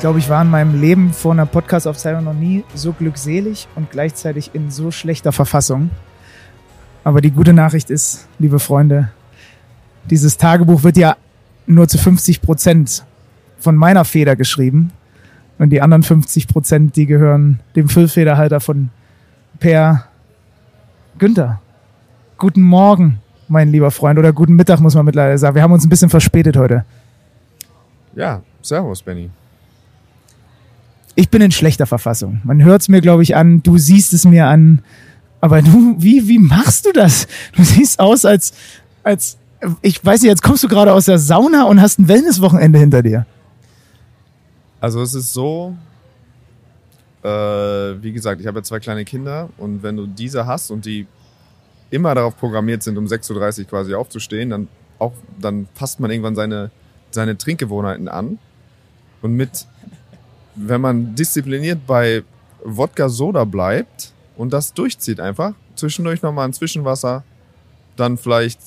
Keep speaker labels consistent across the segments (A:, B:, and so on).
A: glaube, ich war in meinem Leben vor einer Podcast-Aufzeichnung noch nie so glückselig und gleichzeitig in so schlechter Verfassung. Aber die gute Nachricht ist, liebe Freunde, dieses Tagebuch wird ja nur zu 50 Prozent von meiner Feder geschrieben. Und die anderen 50 Prozent, die gehören dem Füllfederhalter von Per Günther. Guten Morgen, mein lieber Freund, oder guten Mittag, muss man mittlerweile sagen. Wir haben uns ein bisschen verspätet heute.
B: Ja, servus, Benny.
A: Ich bin in schlechter Verfassung. Man hört es mir, glaube ich, an. Du siehst es mir an. Aber du, wie, wie machst du das? Du siehst aus, als, als, ich weiß nicht, jetzt kommst du gerade aus der Sauna und hast ein Wellnesswochenende hinter dir.
B: Also es ist so, äh, wie gesagt, ich habe ja zwei kleine Kinder und wenn du diese hast und die immer darauf programmiert sind, um 6.30 Uhr quasi aufzustehen, dann auch, dann passt man irgendwann seine, seine Trinkgewohnheiten an. Und mit, wenn man diszipliniert bei Wodka Soda bleibt und das durchzieht einfach, zwischendurch nochmal ein Zwischenwasser, dann vielleicht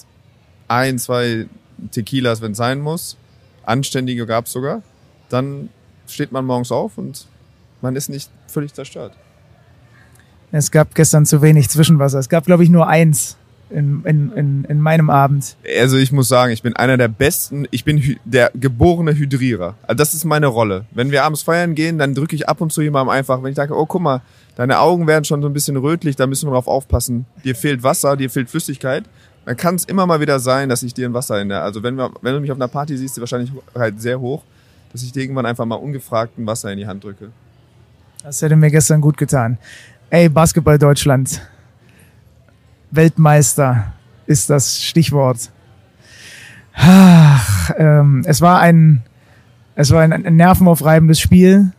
B: ein, zwei Tequilas, wenn es sein muss, anständige gab's sogar, dann steht man morgens auf und man ist nicht völlig zerstört.
A: Es gab gestern zu wenig Zwischenwasser. Es gab, glaube ich, nur eins in, in, in, in meinem Abend.
B: Also ich muss sagen, ich bin einer der besten, ich bin der geborene Hydrierer. Also das ist meine Rolle. Wenn wir abends feiern gehen, dann drücke ich ab und zu jemandem einfach, wenn ich sage, oh guck mal, deine Augen werden schon so ein bisschen rötlich, da müssen wir drauf aufpassen. Dir fehlt Wasser, dir fehlt Flüssigkeit. Dann kann es immer mal wieder sein, dass ich dir ein Wasser in der, also wenn, wir, wenn du mich auf einer Party siehst, die Wahrscheinlichkeit sehr hoch, dass ich dir irgendwann einfach mal ungefragt ein Wasser in die Hand drücke.
A: Das hätte mir gestern gut getan. Ey, Basketball Deutschland. Weltmeister ist das Stichwort. Ach, ähm, es war ein, es war ein, ein nervenaufreibendes Spiel.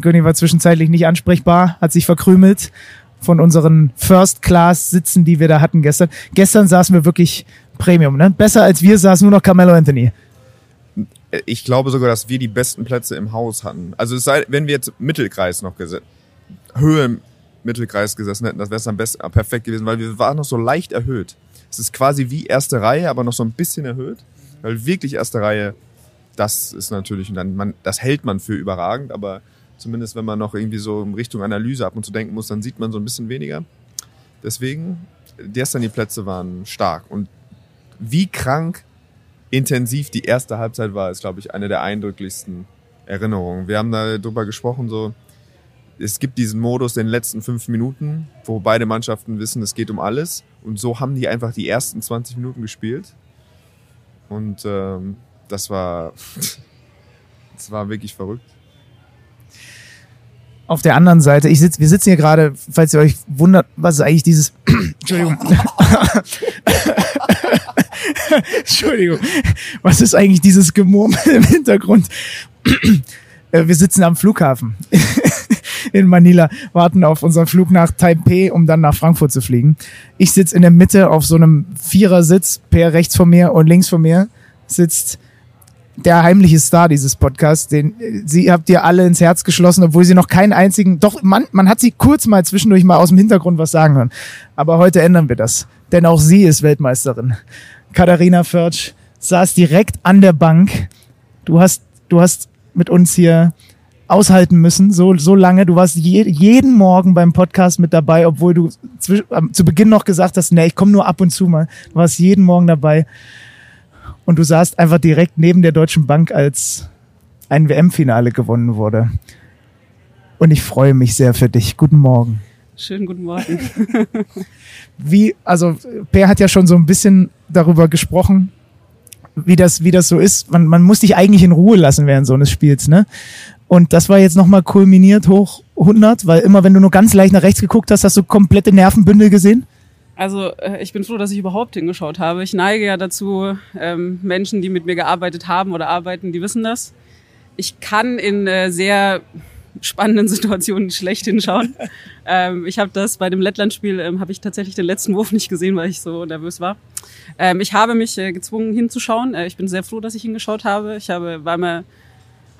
A: Göni war zwischenzeitlich nicht ansprechbar, hat sich verkrümelt von unseren First-Class-Sitzen, die wir da hatten gestern. Gestern saßen wir wirklich Premium, ne? Besser als wir saß nur noch Carmelo Anthony.
B: Ich glaube sogar, dass wir die besten Plätze im Haus hatten. Also es sei, wenn wir jetzt Mittelkreis noch gesetzt, Höhe Mittelkreis gesessen hätten, das wäre es am besten, perfekt gewesen, weil wir waren noch so leicht erhöht. Es ist quasi wie erste Reihe, aber noch so ein bisschen erhöht. Weil wirklich erste Reihe, das ist natürlich, und dann, man, das hält man für überragend, aber zumindest wenn man noch irgendwie so in Richtung Analyse ab und zu denken muss, dann sieht man so ein bisschen weniger. Deswegen, gestern die Plätze waren stark. Und wie krank intensiv die erste Halbzeit war, ist, glaube ich, eine der eindrücklichsten Erinnerungen. Wir haben da drüber gesprochen, so, es gibt diesen Modus den letzten fünf Minuten, wo beide Mannschaften wissen, es geht um alles. Und so haben die einfach die ersten 20 Minuten gespielt. Und ähm, das war, das war wirklich verrückt.
A: Auf der anderen Seite, ich sitz, wir sitzen hier gerade, falls ihr euch wundert, was ist eigentlich dieses, Entschuldigung. Entschuldigung. Was ist eigentlich dieses Gemurmel im Hintergrund? Äh, wir sitzen am Flughafen in Manila, warten auf unseren Flug nach Taipei, um dann nach Frankfurt zu fliegen. Ich sitze in der Mitte auf so einem Vierersitz, per rechts von mir und links von mir sitzt der heimliche Star dieses Podcasts, den äh, sie habt ihr alle ins Herz geschlossen, obwohl sie noch keinen einzigen, doch man, man hat sie kurz mal zwischendurch mal aus dem Hintergrund was sagen hören. Aber heute ändern wir das, denn auch sie ist Weltmeisterin. Katharina Förtsch saß direkt an der Bank. Du hast, du hast mit uns hier aushalten müssen, so, so lange. Du warst je, jeden Morgen beim Podcast mit dabei, obwohl du zwisch, ähm, zu Beginn noch gesagt hast, nee, ich komme nur ab und zu mal. Du warst jeden Morgen dabei. Und du saßt einfach direkt neben der Deutschen Bank, als ein WM-Finale gewonnen wurde. Und ich freue mich sehr für dich. Guten Morgen.
C: Schönen guten Morgen.
A: Wie, also Per hat ja schon so ein bisschen darüber gesprochen, wie das, wie das so ist. Man, man muss dich eigentlich in Ruhe lassen während so eines Spiels, ne? Und das war jetzt nochmal kulminiert hoch 100, weil immer wenn du nur ganz leicht nach rechts geguckt hast, hast du komplette Nervenbündel gesehen.
C: Also äh, ich bin froh, dass ich überhaupt hingeschaut habe. Ich neige ja dazu, ähm, Menschen, die mit mir gearbeitet haben oder arbeiten, die wissen das. Ich kann in äh, sehr spannenden Situationen schlecht hinschauen. ähm, ich habe das bei dem Lettland-Spiel, ähm, habe ich tatsächlich den letzten Wurf nicht gesehen, weil ich so nervös war. Ähm, ich habe mich äh, gezwungen hinzuschauen. Äh, ich bin sehr froh, dass ich hingeschaut habe. Ich habe, war mir,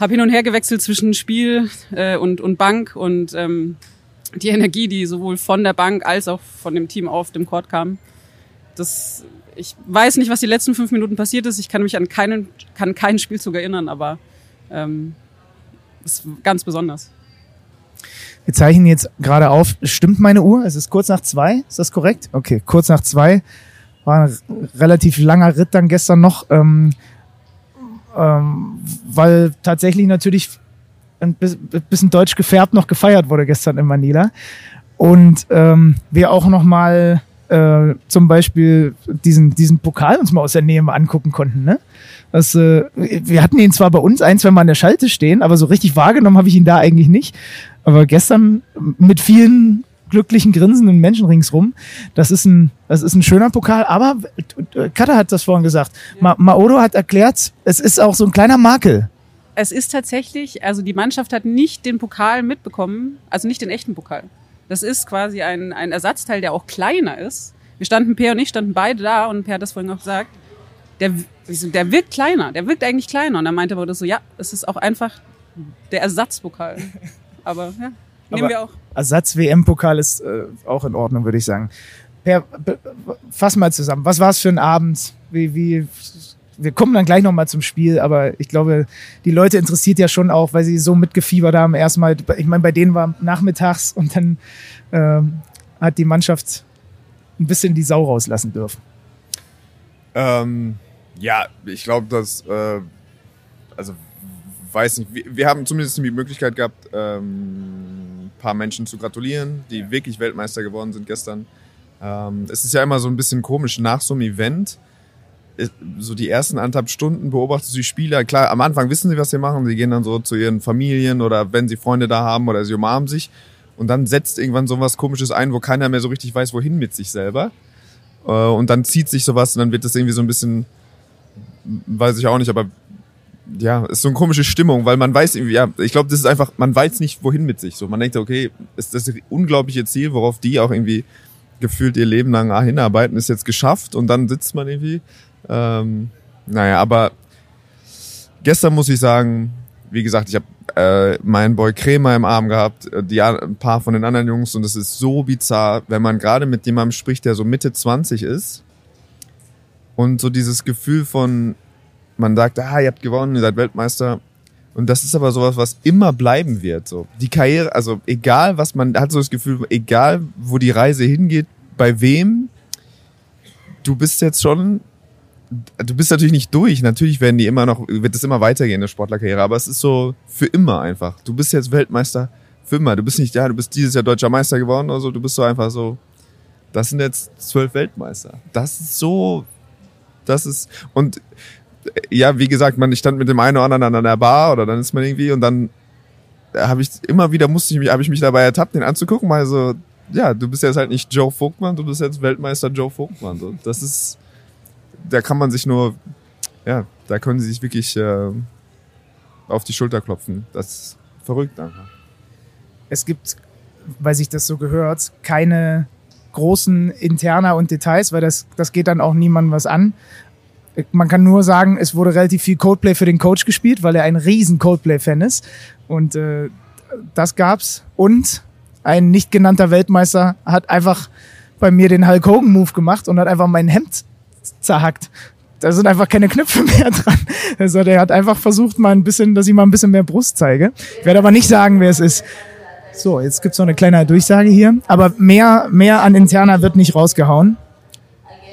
C: habe hin und her gewechselt zwischen Spiel äh, und, und Bank und ähm, die Energie, die sowohl von der Bank als auch von dem Team auf dem Court kam. Das, ich weiß nicht, was die letzten fünf Minuten passiert ist. Ich kann mich an keinen, kann keinen Spielzug erinnern, aber ähm, ist ganz besonders.
A: Wir zeichnen jetzt gerade auf. Stimmt meine Uhr? Es ist kurz nach zwei. Ist das korrekt? Okay, kurz nach zwei. War ein relativ langer Ritt dann gestern noch, ähm, ähm, weil tatsächlich natürlich ein bisschen deutsch gefärbt noch gefeiert wurde gestern in Manila. Und ähm, wir auch noch mal äh, zum Beispiel diesen, diesen Pokal uns mal aus der Nähe mal angucken konnten. Ne? Das, äh, wir hatten ihn zwar bei uns ein, zwei Mal an der Schalte stehen, aber so richtig wahrgenommen habe ich ihn da eigentlich nicht. Aber gestern mit vielen glücklichen, grinsenden Menschen ringsrum. Das ist ein, das ist ein schöner Pokal. Aber Kata hat das vorhin gesagt. Ma Maodo hat erklärt, es ist auch so ein kleiner Makel.
C: Es ist tatsächlich, also die Mannschaft hat nicht den Pokal mitbekommen, also nicht den echten Pokal. Das ist quasi ein, ein Ersatzteil, der auch kleiner ist. Wir standen, Per und ich standen beide da und Per hat das vorhin auch gesagt. Der, der wirkt kleiner, der wirkt eigentlich kleiner. Und dann meinte Maodo so, ja, es ist auch einfach der Ersatzpokal. Aber ja, nehmen wir auch.
A: Ersatz-WM-Pokal ist äh, auch in Ordnung, würde ich sagen. Per, fass mal zusammen. Was war es für ein Abend? Wie, wie, wir kommen dann gleich nochmal zum Spiel, aber ich glaube, die Leute interessiert ja schon auch, weil sie so mitgefiebert haben. Erstmal, ich meine, bei denen war nachmittags und dann ähm, hat die Mannschaft ein bisschen die Sau rauslassen dürfen.
B: Ähm, ja, ich glaube, dass, äh, also weiß nicht, wir, wir, haben zumindest die Möglichkeit gehabt, ähm, paar Menschen zu gratulieren, die wirklich Weltmeister geworden sind gestern. Ähm, es ist ja immer so ein bisschen komisch nach so einem Event. Äh, so die ersten anderthalb Stunden beobachtest du die Spieler. Klar, am Anfang wissen sie, was sie machen. Sie gehen dann so zu ihren Familien oder wenn sie Freunde da haben oder sie umarmen sich. Und dann setzt irgendwann so was Komisches ein, wo keiner mehr so richtig weiß, wohin mit sich selber. Äh, und dann zieht sich sowas und dann wird das irgendwie so ein bisschen, weiß ich auch nicht, aber ja, ist so eine komische Stimmung, weil man weiß irgendwie, ja, ich glaube, das ist einfach, man weiß nicht, wohin mit sich. So, man denkt, okay, ist das unglaubliche Ziel, worauf die auch irgendwie gefühlt ihr Leben lang hinarbeiten, ist jetzt geschafft und dann sitzt man irgendwie. Ähm, naja, aber gestern muss ich sagen, wie gesagt, ich habe äh, meinen Boy Krämer im Arm gehabt, äh, die ein paar von den anderen Jungs und es ist so bizarr, wenn man gerade mit jemandem spricht, der so Mitte 20 ist und so dieses Gefühl von man sagt, ah, ihr habt gewonnen, ihr seid Weltmeister. Und das ist aber sowas, was immer bleiben wird. So die Karriere, also egal was man hat so das Gefühl, egal wo die Reise hingeht, bei wem, du bist jetzt schon, du bist natürlich nicht durch. Natürlich werden die immer noch, wird es immer weitergehen in der Sportlerkarriere, aber es ist so für immer einfach. Du bist jetzt Weltmeister für immer. Du bist nicht, ja, du bist dieses Jahr deutscher Meister geworden oder so. Du bist so einfach so. Das sind jetzt zwölf Weltmeister. Das ist so, das ist und ja, wie gesagt, man, ich stand mit dem einen oder anderen an der Bar oder dann ist man irgendwie und dann habe ich immer wieder musste ich mich, habe ich mich dabei ertappt, den anzugucken, mal so, ja, du bist jetzt halt nicht Joe Vogtmann, du bist jetzt Weltmeister Joe Vogtmann. So. Das ist, da kann man sich nur, ja, da können sie sich wirklich äh, auf die Schulter klopfen. Das ist verrückt einfach.
A: Es gibt, weil sich das so gehört, keine großen Interna und Details, weil das, das geht dann auch niemandem was an man kann nur sagen, es wurde relativ viel Codeplay für den Coach gespielt, weil er ein riesen Codeplay-Fan ist. Und äh, das gab's. Und ein nicht genannter Weltmeister hat einfach bei mir den Hulk Hogan-Move gemacht und hat einfach mein Hemd zerhackt. Da sind einfach keine Knöpfe mehr dran. Also der hat einfach versucht, mal ein bisschen, dass ich mal ein bisschen mehr Brust zeige. Ich werde aber nicht sagen, wer es ist. So, jetzt gibt's noch eine kleine Durchsage hier. Aber mehr, mehr an Interna wird nicht rausgehauen.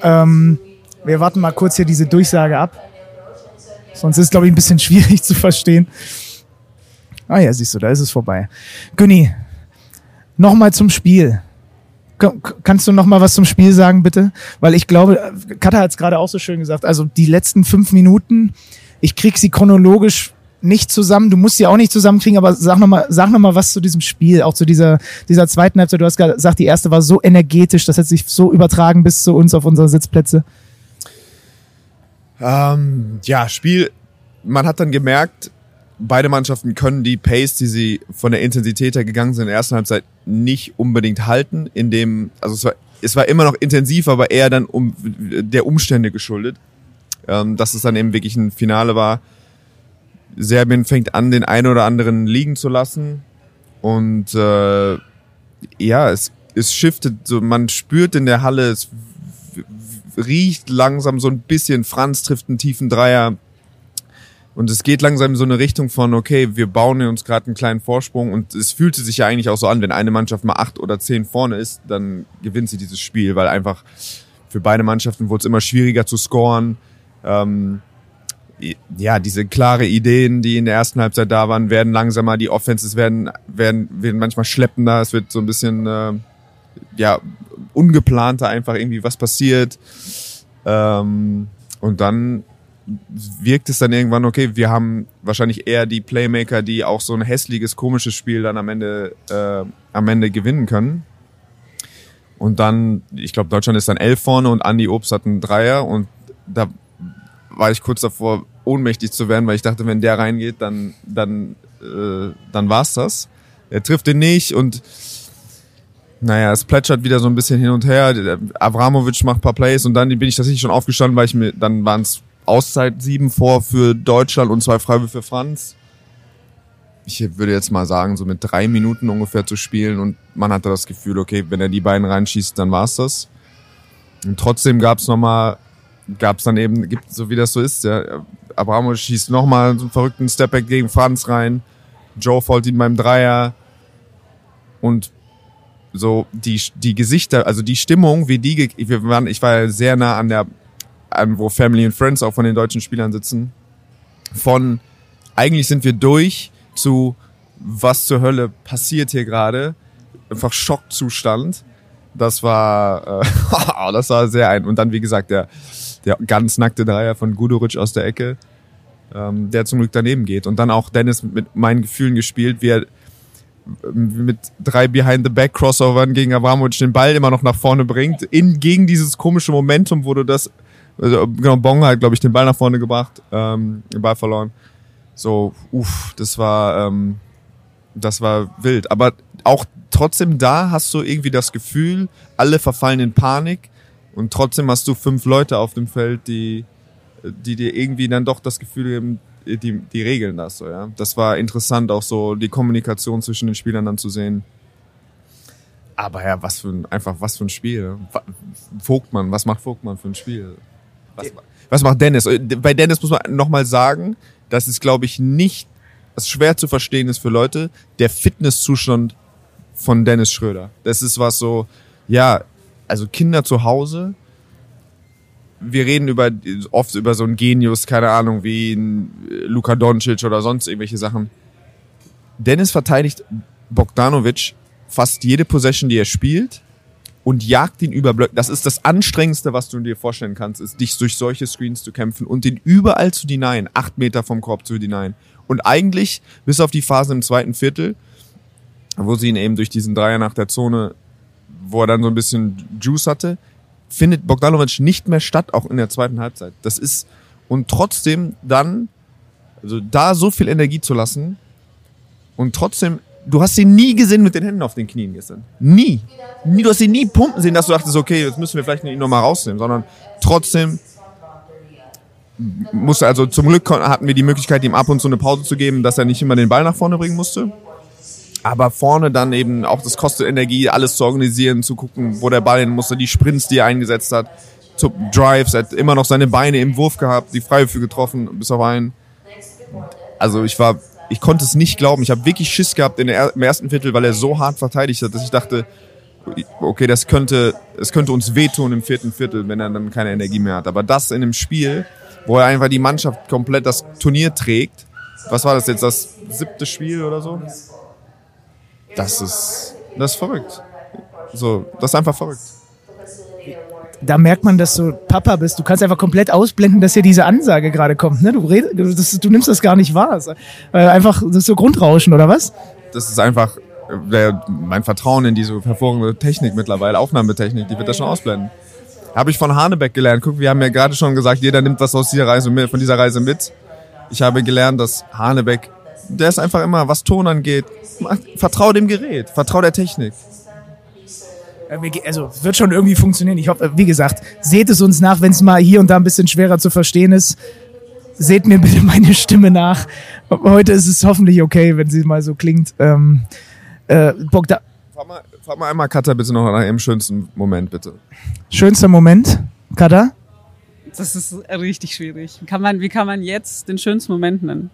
A: Ähm, wir warten mal kurz hier diese Durchsage ab. Sonst ist glaube ich, ein bisschen schwierig zu verstehen. Ah ja, siehst du, da ist es vorbei. Günni, nochmal zum Spiel. Kannst du noch mal was zum Spiel sagen, bitte? Weil ich glaube, Katha hat es gerade auch so schön gesagt. Also die letzten fünf Minuten, ich krieg sie chronologisch nicht zusammen. Du musst sie auch nicht zusammenkriegen, aber sag noch mal, sag noch mal was zu diesem Spiel, auch zu dieser dieser zweiten Halbzeit. Du hast gesagt, die erste war so energetisch, das hat sich so übertragen bis zu uns auf unsere Sitzplätze.
B: Ähm, ja, Spiel, man hat dann gemerkt, beide Mannschaften können die Pace, die sie von der Intensität her gegangen sind in der ersten Halbzeit, nicht unbedingt halten, in dem, also es war, es war immer noch intensiv, aber eher dann um der Umstände geschuldet, ähm, dass es dann eben wirklich ein Finale war. Serbien fängt an, den einen oder anderen liegen zu lassen und äh, ja, es, es shiftet, so man spürt in der Halle, es riecht langsam so ein bisschen. Franz trifft einen tiefen Dreier. Und es geht langsam in so eine Richtung von, okay, wir bauen uns gerade einen kleinen Vorsprung und es fühlte sich ja eigentlich auch so an, wenn eine Mannschaft mal acht oder zehn vorne ist, dann gewinnt sie dieses Spiel, weil einfach für beide Mannschaften wurde es immer schwieriger zu scoren. Ähm, ja, diese klare Ideen, die in der ersten Halbzeit da waren, werden langsamer, die Offenses werden, werden, werden manchmal schleppender, es wird so ein bisschen, äh, ja, ungeplanter einfach irgendwie was passiert. Ähm, und dann wirkt es dann irgendwann, okay, wir haben wahrscheinlich eher die Playmaker, die auch so ein hässliches, komisches Spiel dann am Ende, äh, am Ende gewinnen können. Und dann, ich glaube, Deutschland ist dann elf vorne und Andy Obst hat einen Dreier und da war ich kurz davor, ohnmächtig zu werden, weil ich dachte, wenn der reingeht, dann, dann, äh, dann war's das. Er trifft den nicht und naja, es plätschert wieder so ein bisschen hin und her. Avramovic macht paar Plays und dann bin ich tatsächlich schon aufgestanden, weil ich mir, dann waren es Auszeit sieben vor für Deutschland und zwei Freiwürfe für Franz. Ich würde jetzt mal sagen, so mit drei Minuten ungefähr zu spielen und man hatte das Gefühl, okay, wenn er die beiden reinschießt, dann war's das. Und trotzdem gab's nochmal, gab's dann eben, gibt so wie das so ist, ja, Abramovic schießt nochmal so einen verrückten Stepback gegen Franz rein. Joe folgt ihn beim Dreier. Und so die, die Gesichter, also die Stimmung, wie die, wir waren, ich war sehr nah an der wo Family and Friends auch von den deutschen Spielern sitzen, von eigentlich sind wir durch zu was zur Hölle passiert hier gerade, einfach Schockzustand. Das war, äh, das war sehr ein. Und dann, wie gesagt, der, der ganz nackte Dreier von Guduric aus der Ecke, ähm, der zum Glück daneben geht. Und dann auch Dennis mit meinen Gefühlen gespielt, wie er mit drei Behind-the-Back-Crossovern gegen Abramovic den Ball immer noch nach vorne bringt, in, gegen dieses komische Momentum, wo du das also, genau, Bong hat, glaube ich, den Ball nach vorne gebracht, ähm, den Ball verloren. So, uff, das war, ähm, das war wild. Aber auch trotzdem da hast du irgendwie das Gefühl, alle verfallen in Panik und trotzdem hast du fünf Leute auf dem Feld, die, die dir irgendwie dann doch das Gefühl geben, die, die regeln das so, ja. Das war interessant, auch so die Kommunikation zwischen den Spielern dann zu sehen. Aber ja, was für ein, einfach was für ein Spiel. Vogtmann, was macht Vogtmann für ein Spiel? Was, was macht Dennis? Äh, bei Dennis muss man nochmal sagen, dass es, glaube ich, nicht, was schwer zu verstehen ist für Leute, der Fitnesszustand von Dennis Schröder. Das ist was so, ja, also Kinder zu Hause, wir reden über oft über so einen Genius, keine Ahnung, wie ein Luka Doncic oder sonst irgendwelche Sachen. Dennis verteidigt Bogdanovic fast jede Possession, die er spielt und jagt ihn über Blöcke. Das ist das Anstrengendste, was du dir vorstellen kannst, ist, dich durch solche Screens zu kämpfen und den überall zu denyen, acht Meter vom Korb zu denyen. Und eigentlich, bis auf die Phase im zweiten Viertel, wo sie ihn eben durch diesen Dreier nach der Zone, wo er dann so ein bisschen Juice hatte, findet Bogdanovic nicht mehr statt, auch in der zweiten Halbzeit. Das ist, und trotzdem dann, also da so viel Energie zu lassen und trotzdem du hast ihn nie gesehen mit den Händen auf den Knien gestern. Nie. nie du hast ihn nie pumpen sehen, dass du dachtest, okay, jetzt müssen wir vielleicht ihn nochmal rausnehmen, sondern trotzdem musste, also zum Glück hatten wir die Möglichkeit, ihm ab und zu eine Pause zu geben, dass er nicht immer den Ball nach vorne bringen musste. Aber vorne dann eben auch das kostet Energie, alles zu organisieren, zu gucken, wo der Ball hin musste, die Sprints, die er eingesetzt hat, zu Drives, er hat immer noch seine Beine im Wurf gehabt, die Freiwürfe getroffen, bis auf einen. Also ich war ich konnte es nicht glauben. Ich habe wirklich Schiss gehabt der, im ersten Viertel, weil er so hart verteidigt hat, dass ich dachte, okay, das könnte, es könnte uns wehtun im vierten Viertel, wenn er dann keine Energie mehr hat. Aber das in einem Spiel, wo er einfach die Mannschaft komplett das Turnier trägt, was war das jetzt, das siebte Spiel oder so? Das ist, das ist verrückt. So, das ist einfach verrückt
A: da merkt man, dass du Papa bist. Du kannst einfach komplett ausblenden, dass hier diese Ansage gerade kommt. Ne? Du, red, das, du nimmst das gar nicht wahr. Äh, einfach, das ist so Grundrauschen, oder was?
B: Das ist einfach äh, mein Vertrauen in diese hervorragende Technik mittlerweile, Aufnahmetechnik, die wird das schon ausblenden. Habe ich von Hanebeck gelernt. Guck, wir haben ja gerade schon gesagt, jeder nimmt was aus dieser Reise mit, von dieser Reise mit. Ich habe gelernt, dass Hanebeck, der ist einfach immer, was Ton angeht, vertrau dem Gerät, vertrau der Technik.
A: Äh, also wird schon irgendwie funktionieren. Ich hoffe, wie gesagt, seht es uns nach, wenn es mal hier und da ein bisschen schwerer zu verstehen ist. Seht mir bitte meine Stimme nach. Heute ist es hoffentlich okay, wenn sie mal so klingt. Ähm, äh, Bogda
B: fahr, mal, fahr mal einmal Kata bitte noch nach ihrem schönsten Moment, bitte.
A: Schönster Moment, Kata?
C: Das ist richtig schwierig. Kann man, wie kann man jetzt den schönsten Moment nennen?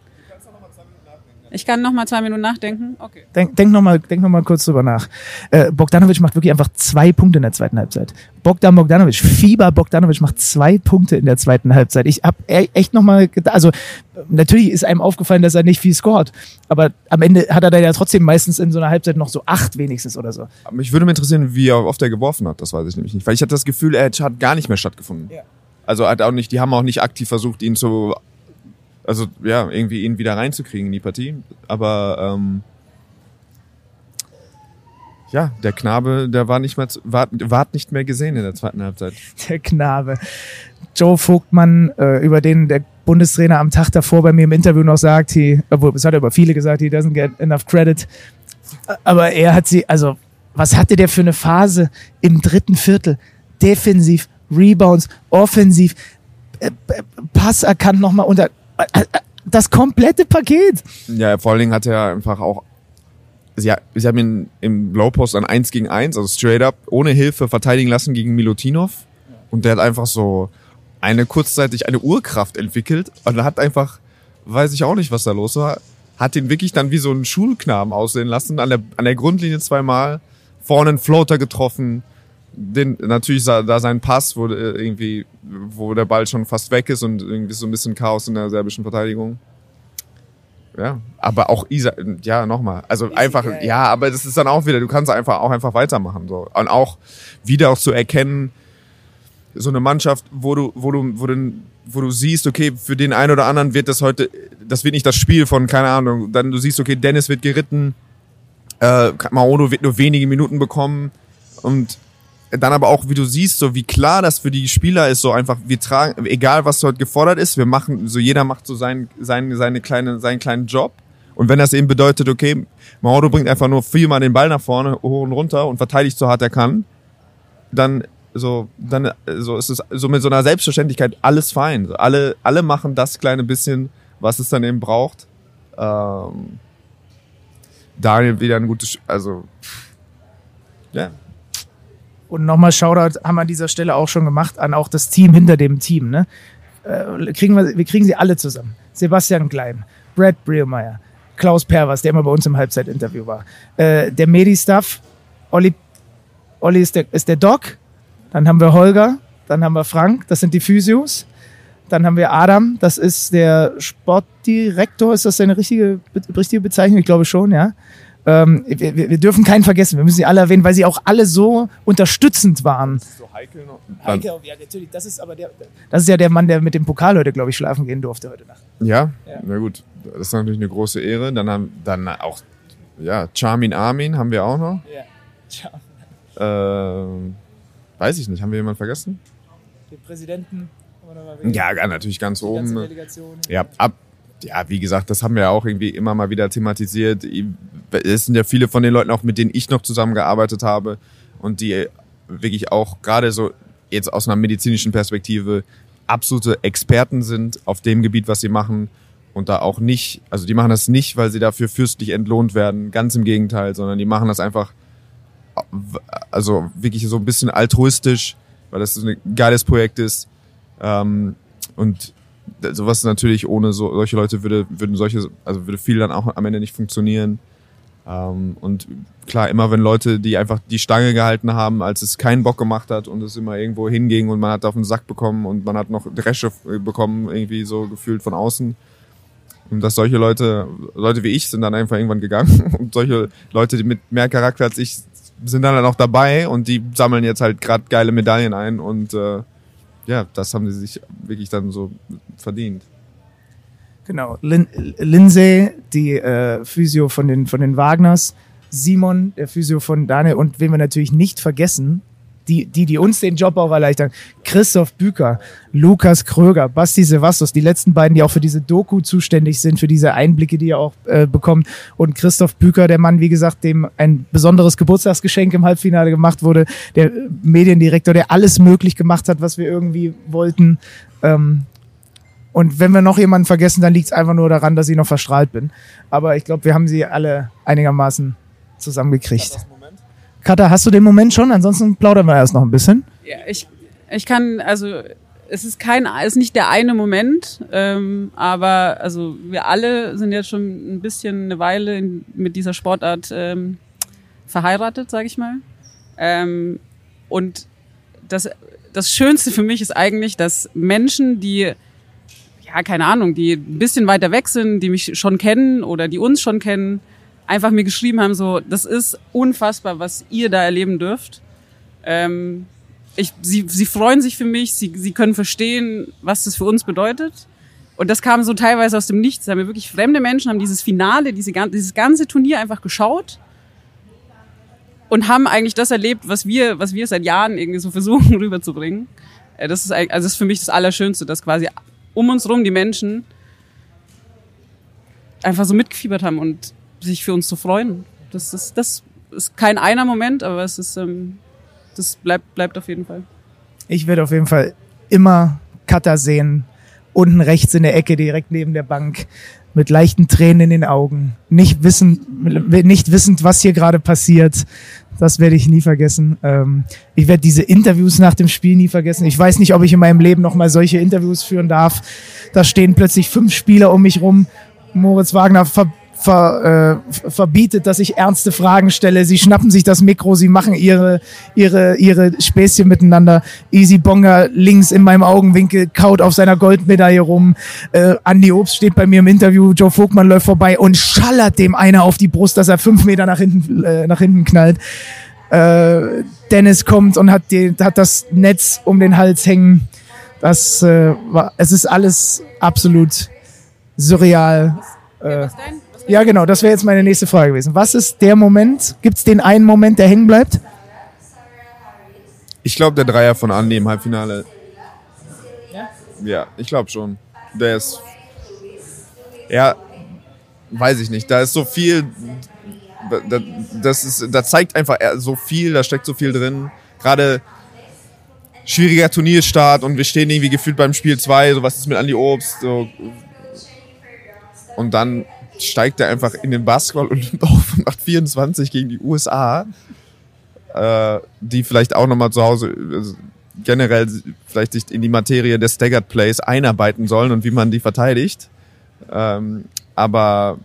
C: Ich kann noch mal zwei Minuten nachdenken. Okay.
A: Denk, denk noch mal, denk noch mal kurz drüber nach. Äh, Bogdanovic macht wirklich einfach zwei Punkte in der zweiten Halbzeit. Bogdan Bogdanovic, Fieber Bogdanovic macht zwei Punkte in der zweiten Halbzeit. Ich habe echt noch mal gedacht, also natürlich ist einem aufgefallen, dass er nicht viel scored, aber am Ende hat er da ja trotzdem meistens in so einer Halbzeit noch so acht wenigstens oder so.
B: Mich würde mich interessieren, wie oft er geworfen hat. Das weiß ich nämlich nicht, weil ich hatte das Gefühl, er hat gar nicht mehr stattgefunden.
A: Ja.
B: Also hat auch nicht, die haben auch nicht aktiv versucht, ihn zu also ja, irgendwie ihn wieder reinzukriegen in die Partie. Aber ähm, ja, der Knabe, der war nicht mehr, war, war nicht mehr gesehen in der zweiten Halbzeit.
A: Der Knabe. Joe Vogtmann, äh, über den der Bundestrainer am Tag davor bei mir im Interview noch sagt, he, obwohl, das hat er über viele gesagt, he doesn't get enough credit. Aber er hat sie, also, was hatte der für eine Phase im dritten Viertel? Defensiv, Rebounds, offensiv, äh, äh Pass erkannt nochmal unter, das komplette Paket.
B: Ja, vor allen Dingen hat er einfach auch sie, sie haben ihn im Lowpost an 1 gegen 1, also straight up, ohne Hilfe verteidigen lassen gegen Milutinov. Und der hat einfach so eine kurzzeitig eine Urkraft entwickelt und hat einfach, weiß ich auch nicht, was da los war, hat ihn wirklich dann wie so einen Schulknaben aussehen lassen, an der, an der Grundlinie zweimal, vorne einen Floater getroffen, den, natürlich da sein Pass, wo äh, irgendwie, wo der Ball schon fast weg ist und irgendwie so ein bisschen Chaos in der serbischen Verteidigung. Ja, aber auch Isa, ja, nochmal. Also einfach, ja, aber das ist dann auch wieder, du kannst einfach auch einfach weitermachen. So. Und auch wieder auch zu erkennen, so eine Mannschaft, wo du, wo du, wo du, wo du siehst, okay, für den einen oder anderen wird das heute, das wird nicht das Spiel von, keine Ahnung, dann du siehst, okay, Dennis wird geritten, äh, Maono wird nur wenige Minuten bekommen und dann aber auch, wie du siehst, so wie klar das für die Spieler ist, so einfach, wir tragen, egal was dort gefordert ist, wir machen, so jeder macht so seinen, seinen, seine kleine, seinen kleinen Job. Und wenn das eben bedeutet, okay, Mauro bringt einfach nur viermal den Ball nach vorne, hoch und runter und verteidigt so hart er kann, dann so, dann so ist es so mit so einer Selbstverständlichkeit alles fein. So, alle, alle machen das kleine bisschen, was es dann eben braucht. Ähm, Daniel wieder ein gutes, also ja,
A: und nochmal Shoutout haben wir an dieser Stelle auch schon gemacht an auch das Team hinter dem Team. Ne? Äh, kriegen wir, wir kriegen sie alle zusammen. Sebastian Klein, Brad Brielmeier, Klaus Pervers, der immer bei uns im Halbzeitinterview war, äh, der Medi-Staff, Olli, Olli ist der, ist der Doc, dann haben wir Holger, dann haben wir Frank, das sind die Physios, dann haben wir Adam, das ist der Sportdirektor, ist das seine richtige, richtige Bezeichnung? Ich glaube schon, ja. Ähm, wir, wir, dürfen keinen vergessen, wir müssen sie alle erwähnen, weil sie auch alle so unterstützend waren. Ist so heikel noch? Heikel, ja, natürlich. Das ist aber der, das ist ja der Mann, der mit dem Pokal heute, glaube ich, schlafen gehen durfte heute Nacht.
B: Ja? ja, na gut. Das ist natürlich eine große Ehre. Dann haben dann auch, ja, Charmin Armin haben wir auch noch. Ja, ähm, weiß ich nicht, haben wir jemanden vergessen?
A: Den Präsidenten.
B: Ja, natürlich ganz Die oben. Ja, ab, ja, wie gesagt, das haben wir auch irgendwie immer mal wieder thematisiert. Es sind ja viele von den Leuten auch, mit denen ich noch zusammengearbeitet habe und die wirklich auch gerade so jetzt aus einer medizinischen Perspektive absolute Experten sind auf dem Gebiet, was sie machen und da auch nicht, also die machen das nicht, weil sie dafür fürstlich entlohnt werden, ganz im Gegenteil, sondern die machen das einfach, also wirklich so ein bisschen altruistisch, weil das ein geiles Projekt ist ähm, und sowas natürlich ohne so, solche Leute würde, würden solche, also würde viel dann auch am Ende nicht funktionieren. Ähm, und klar, immer wenn Leute, die einfach die Stange gehalten haben, als es keinen Bock gemacht hat und es immer irgendwo hinging und man hat auf den Sack bekommen und man hat noch Dresche bekommen, irgendwie so gefühlt von außen. Und dass solche Leute, Leute wie ich sind dann einfach irgendwann gegangen und solche Leute, die mit mehr Charakter als ich sind dann auch dabei und die sammeln jetzt halt gerade geile Medaillen ein und äh, ja, das haben sie sich wirklich dann so verdient.
A: Genau. Lin Lindsay, die äh, Physio von den, von den Wagners, Simon, der Physio von Daniel und wen wir natürlich nicht vergessen, die, die, die uns den Job auch erleichtern. Christoph Büker, Lukas Kröger, Basti Sevastos, die letzten beiden, die auch für diese Doku zuständig sind, für diese Einblicke, die ihr auch äh, bekommt. Und Christoph Büker, der Mann, wie gesagt, dem ein besonderes Geburtstagsgeschenk im Halbfinale gemacht wurde, der Mediendirektor, der alles möglich gemacht hat, was wir irgendwie wollten. Ähm, und wenn wir noch jemanden vergessen, dann liegt es einfach nur daran, dass ich noch verstrahlt bin. Aber ich glaube, wir haben sie alle einigermaßen zusammengekriegt. Katha, hast du den Moment schon? Ansonsten plaudern wir erst noch ein bisschen.
C: Ja, ich, ich kann, also es ist kein, ist nicht der eine Moment, ähm, aber also wir alle sind jetzt schon ein bisschen eine Weile in, mit dieser Sportart ähm, verheiratet, sage ich mal. Ähm, und das, das Schönste für mich ist eigentlich, dass Menschen, die ja keine Ahnung, die ein bisschen weiter weg sind, die mich schon kennen oder die uns schon kennen, einfach mir geschrieben haben, so, das ist unfassbar, was ihr da erleben dürft. Ähm, ich, sie, sie freuen sich für mich, sie, sie können verstehen, was das für uns bedeutet. Und das kam so teilweise aus dem Nichts. Da haben wir wirklich fremde Menschen, haben dieses Finale, diese, dieses ganze Turnier einfach geschaut und haben eigentlich das erlebt, was wir, was wir seit Jahren irgendwie so versuchen rüberzubringen. Äh, das ist, also das ist für mich das Allerschönste, dass quasi um uns rum die Menschen einfach so mitgefiebert haben und sich für uns zu freuen. Das ist, das ist kein einer Moment, aber es ist, ähm, das bleibt, bleibt auf jeden Fall.
A: Ich werde auf jeden Fall immer Cutter sehen, unten rechts in der Ecke, direkt neben der Bank, mit leichten Tränen in den Augen, nicht wissend, nicht wissend, was hier gerade passiert. Das werde ich nie vergessen. Ähm, ich werde diese Interviews nach dem Spiel nie vergessen. Ich weiß nicht, ob ich in meinem Leben noch mal solche Interviews führen darf. Da stehen plötzlich fünf Spieler um mich rum. Moritz Wagner ver äh, verbietet, dass ich ernste Fragen stelle. Sie schnappen sich das Mikro, sie machen ihre, ihre, ihre Späßchen miteinander. Easy Bonga links in meinem Augenwinkel kaut auf seiner Goldmedaille rum. Äh, Andy Obst steht bei mir im Interview, Joe Vogtmann läuft vorbei und schallert dem einer auf die Brust, dass er fünf Meter nach hinten, äh, nach hinten knallt. Äh, Dennis kommt und hat, die, hat das Netz um den Hals hängen. Das äh, war, es ist alles absolut surreal. Äh, ja, genau, das wäre jetzt meine nächste Frage gewesen. Was ist der Moment? Gibt es den einen Moment, der hängen bleibt?
B: Ich glaube, der Dreier von Andi im Halbfinale. Ja? Ja, ich glaube schon. Der ist. Ja, weiß ich nicht. Da ist so viel. Das ist, da zeigt einfach so viel, da steckt so viel drin. Gerade schwieriger Turnierstart und wir stehen irgendwie gefühlt beim Spiel 2, so was ist mit Andi Obst, so. Und dann steigt er einfach in den Basketball und auf macht 24 gegen die USA, äh, die vielleicht auch nochmal zu Hause also generell vielleicht sich in die Materie des Staggered Plays einarbeiten sollen und wie man die verteidigt. Ähm, aber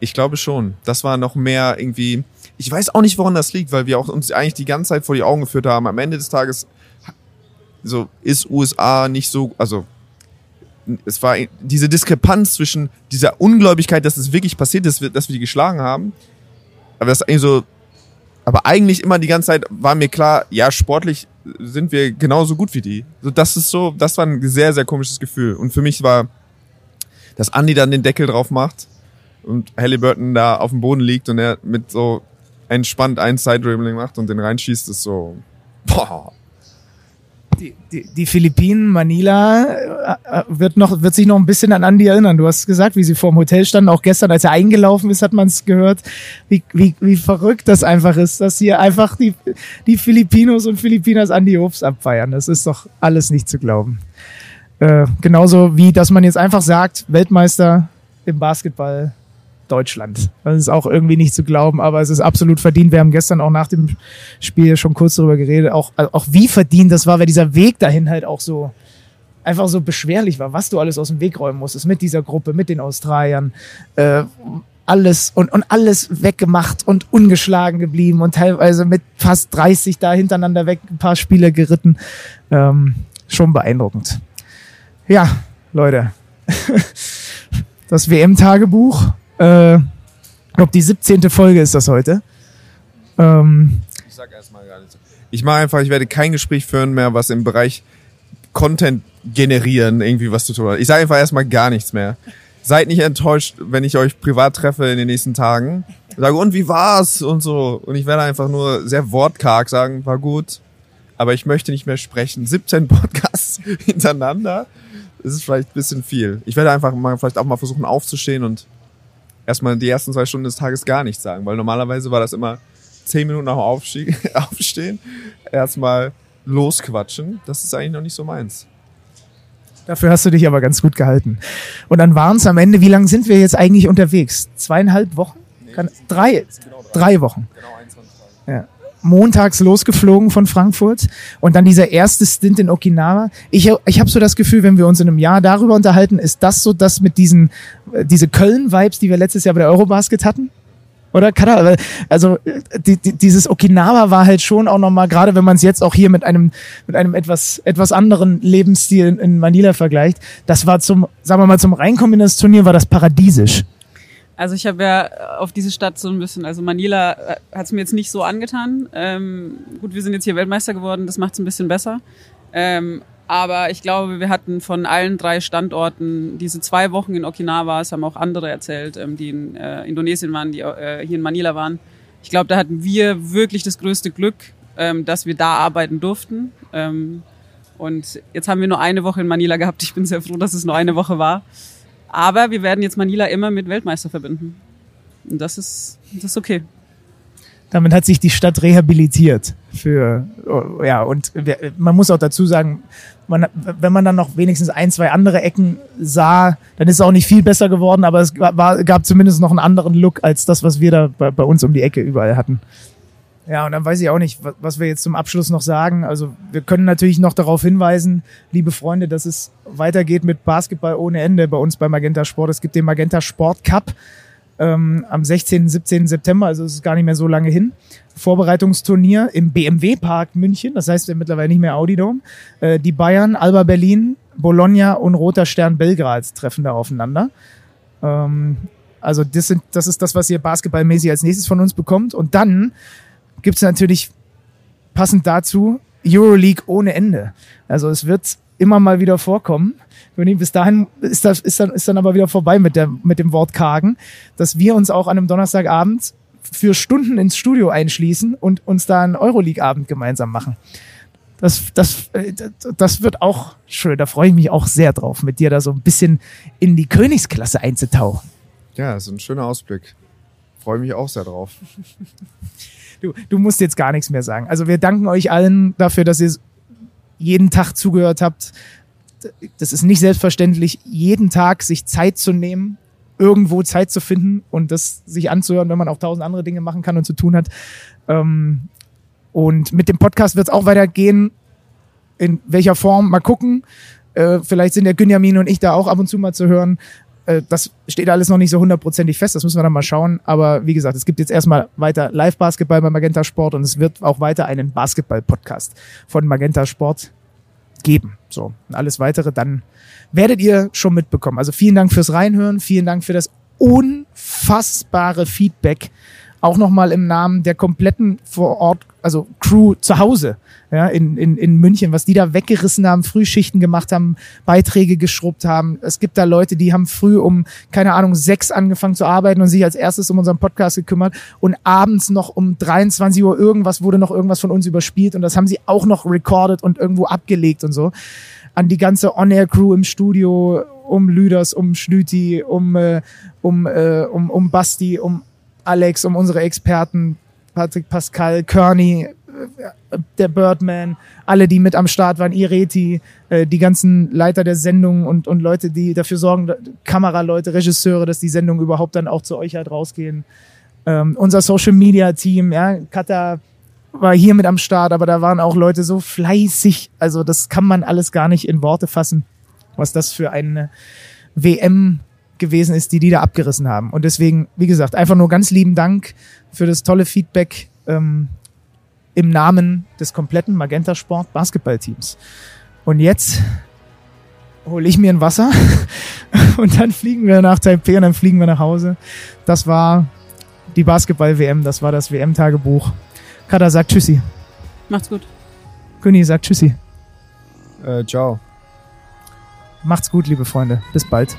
B: ich glaube schon, das war noch mehr irgendwie. Ich weiß auch nicht, woran das liegt, weil wir auch uns eigentlich die ganze Zeit vor die Augen geführt haben. Am Ende des Tages so ist USA nicht so, also es war diese Diskrepanz zwischen dieser Ungläubigkeit, dass es wirklich passiert ist, dass wir die geschlagen haben. Aber das eigentlich so, aber eigentlich immer die ganze Zeit war mir klar, ja, sportlich sind wir genauso gut wie die. So, das ist so, das war ein sehr, sehr komisches Gefühl. Und für mich war, dass Andy dann den Deckel drauf macht und Halliburton da auf dem Boden liegt und er mit so entspannt ein Side-Dribbling macht und den reinschießt, ist so, boah,
A: die, die, Philippinen, Manila, äh, wird, noch, wird sich noch ein bisschen an Andi erinnern. Du hast gesagt, wie sie vor dem Hotel standen. Auch gestern, als er eingelaufen ist, hat man es gehört, wie, wie, wie verrückt das einfach ist, dass hier einfach die, die Filipinos und Filipinas Andi Obst abfeiern. Das ist doch alles nicht zu glauben. Äh, genauso wie, dass man jetzt einfach sagt, Weltmeister im Basketball Deutschland. Das ist auch irgendwie nicht zu glauben, aber es ist absolut verdient. Wir haben gestern auch nach dem Spiel schon kurz darüber geredet, auch, auch wie verdient das war, weil dieser Weg dahin halt auch so einfach so beschwerlich war, was du alles aus dem Weg räumen musstest mit dieser Gruppe, mit den Australiern. Äh, alles und, und alles weggemacht und ungeschlagen geblieben und teilweise mit fast 30 da hintereinander weg ein paar Spiele geritten. Ähm, schon beeindruckend. Ja, Leute. Das WM-Tagebuch äh, ich glaube, die 17. Folge ist das heute. Ähm,
B: ich sag erstmal gar nichts. Ich mache einfach, ich werde kein Gespräch führen mehr, was im Bereich Content generieren irgendwie was zu tun hat. Ich sage einfach erstmal gar nichts mehr. Seid nicht enttäuscht, wenn ich euch privat treffe in den nächsten Tagen. Ich sage, und wie war's? Und so. Und ich werde einfach nur sehr wortkarg sagen, war gut. Aber ich möchte nicht mehr sprechen. 17 Podcasts hintereinander. Das ist vielleicht ein bisschen viel. Ich werde einfach mal, vielleicht auch mal versuchen aufzustehen und erstmal die ersten zwei Stunden des Tages gar nichts sagen, weil normalerweise war das immer zehn Minuten nach dem Aufstehen, erstmal losquatschen. Das ist eigentlich noch nicht so meins.
A: Dafür hast du dich aber ganz gut gehalten. Und dann waren es am Ende, wie lange sind wir jetzt eigentlich unterwegs? Zweieinhalb Wochen? Nee, Kann, drei, genau drei. drei Wochen. Genau 21 Tage. Ja. Montags losgeflogen von Frankfurt und dann dieser erste Stint in Okinawa. Ich, ich habe so das Gefühl, wenn wir uns in einem Jahr darüber unterhalten, ist das so das mit diesen äh, diese Köln-Vibes, die wir letztes Jahr bei der Eurobasket hatten? Oder Kada, also die, die, dieses Okinawa war halt schon auch nochmal, gerade wenn man es jetzt auch hier mit einem mit einem etwas etwas anderen Lebensstil in, in Manila vergleicht, das war zum, sagen wir mal, zum Reinkommen in das Turnier war das paradiesisch.
C: Also ich habe ja auf diese Stadt so ein bisschen, also Manila äh, hat es mir jetzt nicht so angetan. Ähm, gut, wir sind jetzt hier Weltmeister geworden, das macht es ein bisschen besser. Ähm, aber ich glaube, wir hatten von allen drei Standorten diese zwei Wochen in Okinawa, es haben auch andere erzählt, ähm, die in äh, Indonesien waren, die äh, hier in Manila waren. Ich glaube, da hatten wir wirklich das größte Glück, ähm, dass wir da arbeiten durften. Ähm, und jetzt haben wir nur eine Woche in Manila gehabt. Ich bin sehr froh, dass es nur eine Woche war. Aber wir werden jetzt Manila immer mit Weltmeister verbinden. Und das ist, das ist okay.
A: Damit hat sich die Stadt rehabilitiert für, oh, ja, und man muss auch dazu sagen, man, wenn man dann noch wenigstens ein, zwei andere Ecken sah, dann ist es auch nicht viel besser geworden, aber es war, gab zumindest noch einen anderen Look als das, was wir da bei, bei uns um die Ecke überall hatten. Ja, und dann weiß ich auch nicht, was wir jetzt zum Abschluss noch sagen. Also wir können natürlich noch darauf hinweisen, liebe Freunde, dass es weitergeht mit Basketball ohne Ende bei uns bei Magenta Sport. Es gibt den Magenta Sport Cup ähm, am 16., 17. September, also es ist gar nicht mehr so lange hin. Vorbereitungsturnier im BMW Park München, das heißt ja mittlerweile nicht mehr Audi Dome. Äh, die Bayern, Alba Berlin, Bologna und Roter Stern Belgrad treffen da aufeinander. Ähm, also das, sind, das ist das, was ihr basketballmäßig als nächstes von uns bekommt. Und dann gibt es natürlich passend dazu Euroleague ohne Ende. Also es wird immer mal wieder vorkommen. Bis dahin ist, das, ist, dann, ist dann aber wieder vorbei mit, der, mit dem Wort Kargen, dass wir uns auch an einem Donnerstagabend für Stunden ins Studio einschließen und uns da einen Euroleague-Abend gemeinsam machen. Das, das, äh, das wird auch schön. Da freue ich mich auch sehr drauf, mit dir da so ein bisschen in die Königsklasse einzutauchen.
B: Ja, das ist ein schöner Ausblick. Freue mich auch sehr drauf.
A: du, du musst jetzt gar nichts mehr sagen. Also wir danken euch allen dafür, dass ihr jeden Tag zugehört habt. Das ist nicht selbstverständlich, jeden Tag sich Zeit zu nehmen, irgendwo Zeit zu finden und das sich anzuhören, wenn man auch tausend andere Dinge machen kann und zu tun hat. Ähm, und mit dem Podcast wird es auch weitergehen. In welcher Form? Mal gucken. Äh, vielleicht sind der Günjamin und ich da auch ab und zu mal zu hören. Äh, das steht alles noch nicht so hundertprozentig fest, das müssen wir dann mal schauen. Aber wie gesagt, es gibt jetzt erstmal weiter Live-Basketball bei Magenta Sport und es wird auch weiter einen Basketball-Podcast von Magenta Sport geben. So, und alles weitere dann werdet ihr schon mitbekommen. Also vielen Dank fürs Reinhören, vielen Dank für das unfassbare Feedback auch nochmal im Namen der kompletten vor Ort, also Crew zu Hause, ja, in, in, in München, was die da weggerissen haben, Frühschichten gemacht haben, Beiträge geschrubbt haben. Es gibt da Leute, die haben früh um, keine Ahnung, sechs angefangen zu arbeiten und sich als erstes um unseren Podcast gekümmert und abends noch um 23 Uhr irgendwas wurde noch irgendwas von uns überspielt und das haben sie auch noch recorded und irgendwo abgelegt und so. An die ganze On-Air-Crew im Studio, um Lüders, um Schlüti, um, äh, um, äh, um, um Basti, um Alex, um unsere Experten, Patrick Pascal, Kearney, der Birdman, alle, die mit am Start waren, Ireti, äh, die ganzen Leiter der Sendung und, und Leute, die dafür sorgen, Kameraleute, Regisseure, dass die Sendung überhaupt dann auch zu euch halt rausgehen. Ähm, unser Social Media Team, ja, Kata war hier mit am Start, aber da waren auch Leute so fleißig. Also das kann man alles gar nicht in Worte fassen, was das für eine WM gewesen ist, die die da abgerissen haben. Und deswegen, wie gesagt, einfach nur ganz lieben Dank für das tolle Feedback ähm, im Namen des kompletten Magenta Sport Basketballteams. Und jetzt hole ich mir ein Wasser und dann fliegen wir nach Taipei und dann fliegen wir nach Hause. Das war die Basketball-WM, das war das WM-Tagebuch. Kada sagt Tschüssi.
C: Macht's gut.
A: Günni sagt Tschüssi.
B: Äh, ciao.
A: Macht's gut, liebe Freunde. Bis bald.